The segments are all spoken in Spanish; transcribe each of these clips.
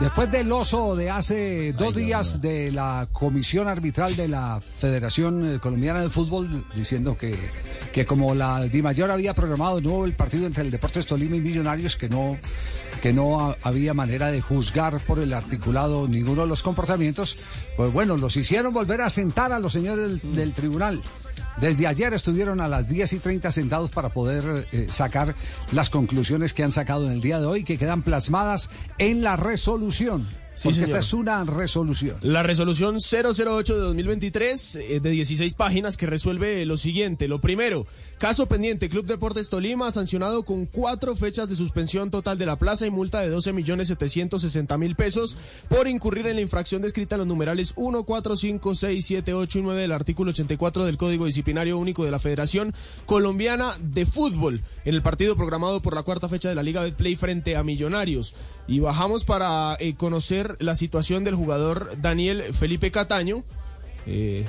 Después del oso de hace dos días de la comisión arbitral de la Federación eh, Colombiana de Fútbol diciendo que, que como la Di Mayor había programado de nuevo el partido entre el Deportes Tolima y Millonarios, que no, que no ha- había manera de juzgar por el articulado ninguno de los comportamientos, pues bueno, los hicieron volver a sentar a los señores del, del tribunal. Desde ayer estuvieron a las 10 y 30 sentados para poder eh, sacar las conclusiones que han sacado en el día de hoy, que quedan plasmadas en la resolución. Sí, porque señor. esta es una resolución. La resolución 008 de 2023 eh, de 16 páginas que resuelve lo siguiente. Lo primero, caso pendiente, Club Deportes Tolima sancionado con cuatro fechas de suspensión total de la plaza y multa de 12 millones 760 mil pesos por incurrir en la infracción descrita en los numerales 1, 4, 5, 6, 7, 8 y 9 del artículo 84 del Código Disciplinario Único de la Federación Colombiana de Fútbol en el partido programado por la cuarta fecha de la Liga Betplay frente a Millonarios. Y bajamos para eh, conocer la situación del jugador Daniel Felipe Cataño. Eh,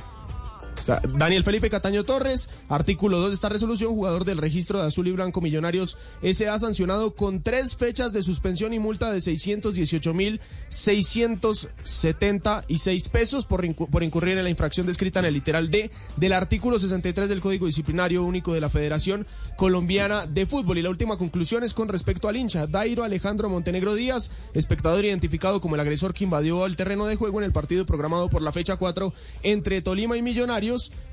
Daniel Felipe Cataño Torres, artículo 2 de esta resolución, jugador del registro de Azul y Blanco Millonarios S.A. sancionado con tres fechas de suspensión y multa de 618 mil 676 pesos por, por incurrir en la infracción descrita en el literal D del artículo 63 del Código Disciplinario Único de la Federación Colombiana de Fútbol. Y la última conclusión es con respecto al hincha, Dairo Alejandro Montenegro Díaz, espectador identificado como el agresor que invadió el terreno de juego en el partido programado por la fecha 4 entre Tolima y Millonarios.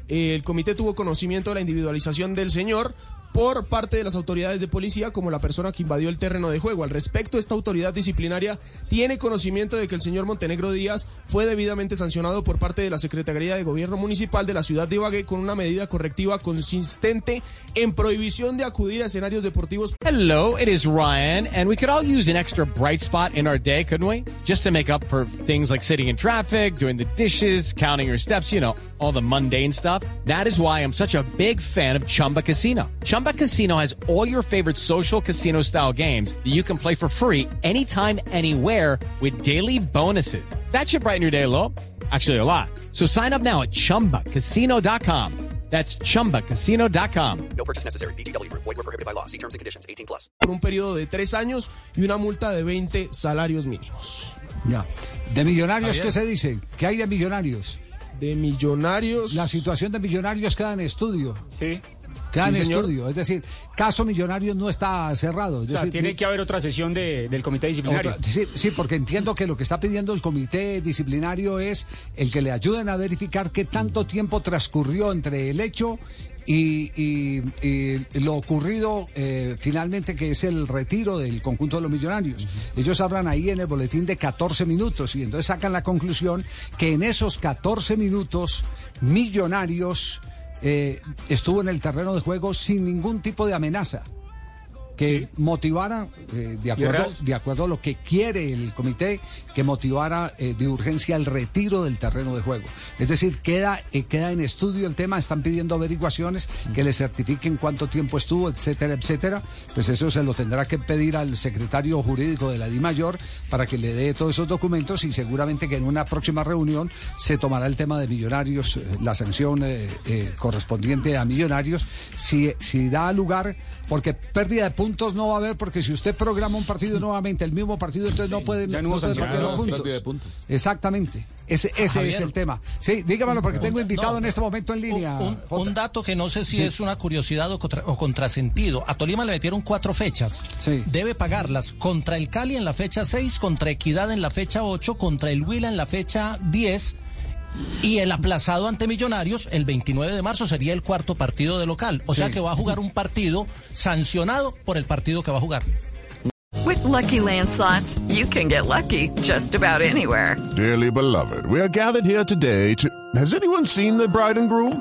Eh, el comité tuvo conocimiento de la individualización del señor por parte de las autoridades de policía como la persona que invadió el terreno de juego. Al respecto, esta autoridad disciplinaria tiene conocimiento de que el señor Montenegro Díaz fue debidamente sancionado por parte de la Secretaría de Gobierno Municipal de la ciudad de Ibagué con una medida correctiva consistente en prohibición de acudir a escenarios deportivos Hello, it is Ryan, and we could all use an extra bright spot in our day, couldn't we? Just to make up for things like sitting in traffic, doing the dishes, counting your steps, you know, all the mundane stuff. That is why I'm such a big fan of Chumba Casino. Chumba Casino has all your favorite social casino style games that you can play for free anytime, anywhere with daily bonuses. That should brighten your day a little. Actually, a lot. So sign up now at chumbacasino.com. That's chumbacasino.com. No purchase necessary. VGW Group. Void were prohibited by law. See terms and conditions. 18 plus. por un periodo de tres años y una multa de 20 salarios mínimos. Ya. De millonarios, ¿qué se dice? ¿Qué hay de millonarios? De millonarios. La situación de millonarios queda en estudio. Sí. Queda Sí, estudio. Es decir, caso millonarios no está cerrado. Es O sea, decir, tiene mi- que haber otra sesión de- del comité disciplinario. Otra- sí, sí, porque entiendo que lo que está pidiendo el comité disciplinario es el que le ayuden a verificar qué tanto tiempo transcurrió entre el hecho y, y- y lo ocurrido eh, finalmente, que es el retiro del conjunto de los millonarios. Ellos hablan ahí en el boletín de 14 minutos y entonces sacan la conclusión que en esos 14 minutos millonarios eh, estuvo en el terreno de juego sin ningún tipo de amenaza que motivara, eh, de, acuerdo, de acuerdo a lo que quiere el comité, que motivara eh, de urgencia el retiro del terreno de juego. Es decir, queda, eh, queda en estudio el tema, están pidiendo averiguaciones que le certifiquen cuánto tiempo estuvo, etcétera, etcétera. Pues eso se lo tendrá que pedir al secretario jurídico de la Di Mayor para que le dé todos esos documentos y seguramente que en una próxima reunión se tomará el tema de millonarios, la sanción correspondiente a millonarios, si, si da lugar, porque pérdida de puntos no va a haber, porque si usted programa un partido nuevamente, el mismo partido, entonces no puede, ya no puede los puntos. de puntos. Exactamente. Ese, ese es el tema. Sí, dígamelo porque tengo invitado No, en este momento en línea. Un, dato que no sé si Sí. es una curiosidad o, contra- o contrasentido. A Tolima le metieron cuatro fechas. Sí. Debe pagarlas contra el Cali en la fecha 6, contra Equidad en la fecha 8, contra el Huila en la fecha 10. Y el aplazado ante Millonarios el 29 de marzo sería el cuarto partido de local. O sea Sí. que va a jugar un partido sancionado por el partido que va a jugar. With Lucky Land slots, you can get lucky just about anywhere. Dearly beloved, we are gathered here today to. Has anyone seen the bride and groom?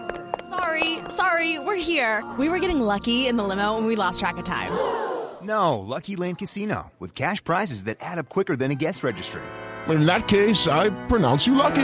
Sorry, sorry, we're here. We were getting lucky in the limo and we lost track of time. No, Lucky Land Casino, with cash prizes that add up quicker than a guest registry. In that case, I pronounce you lucky.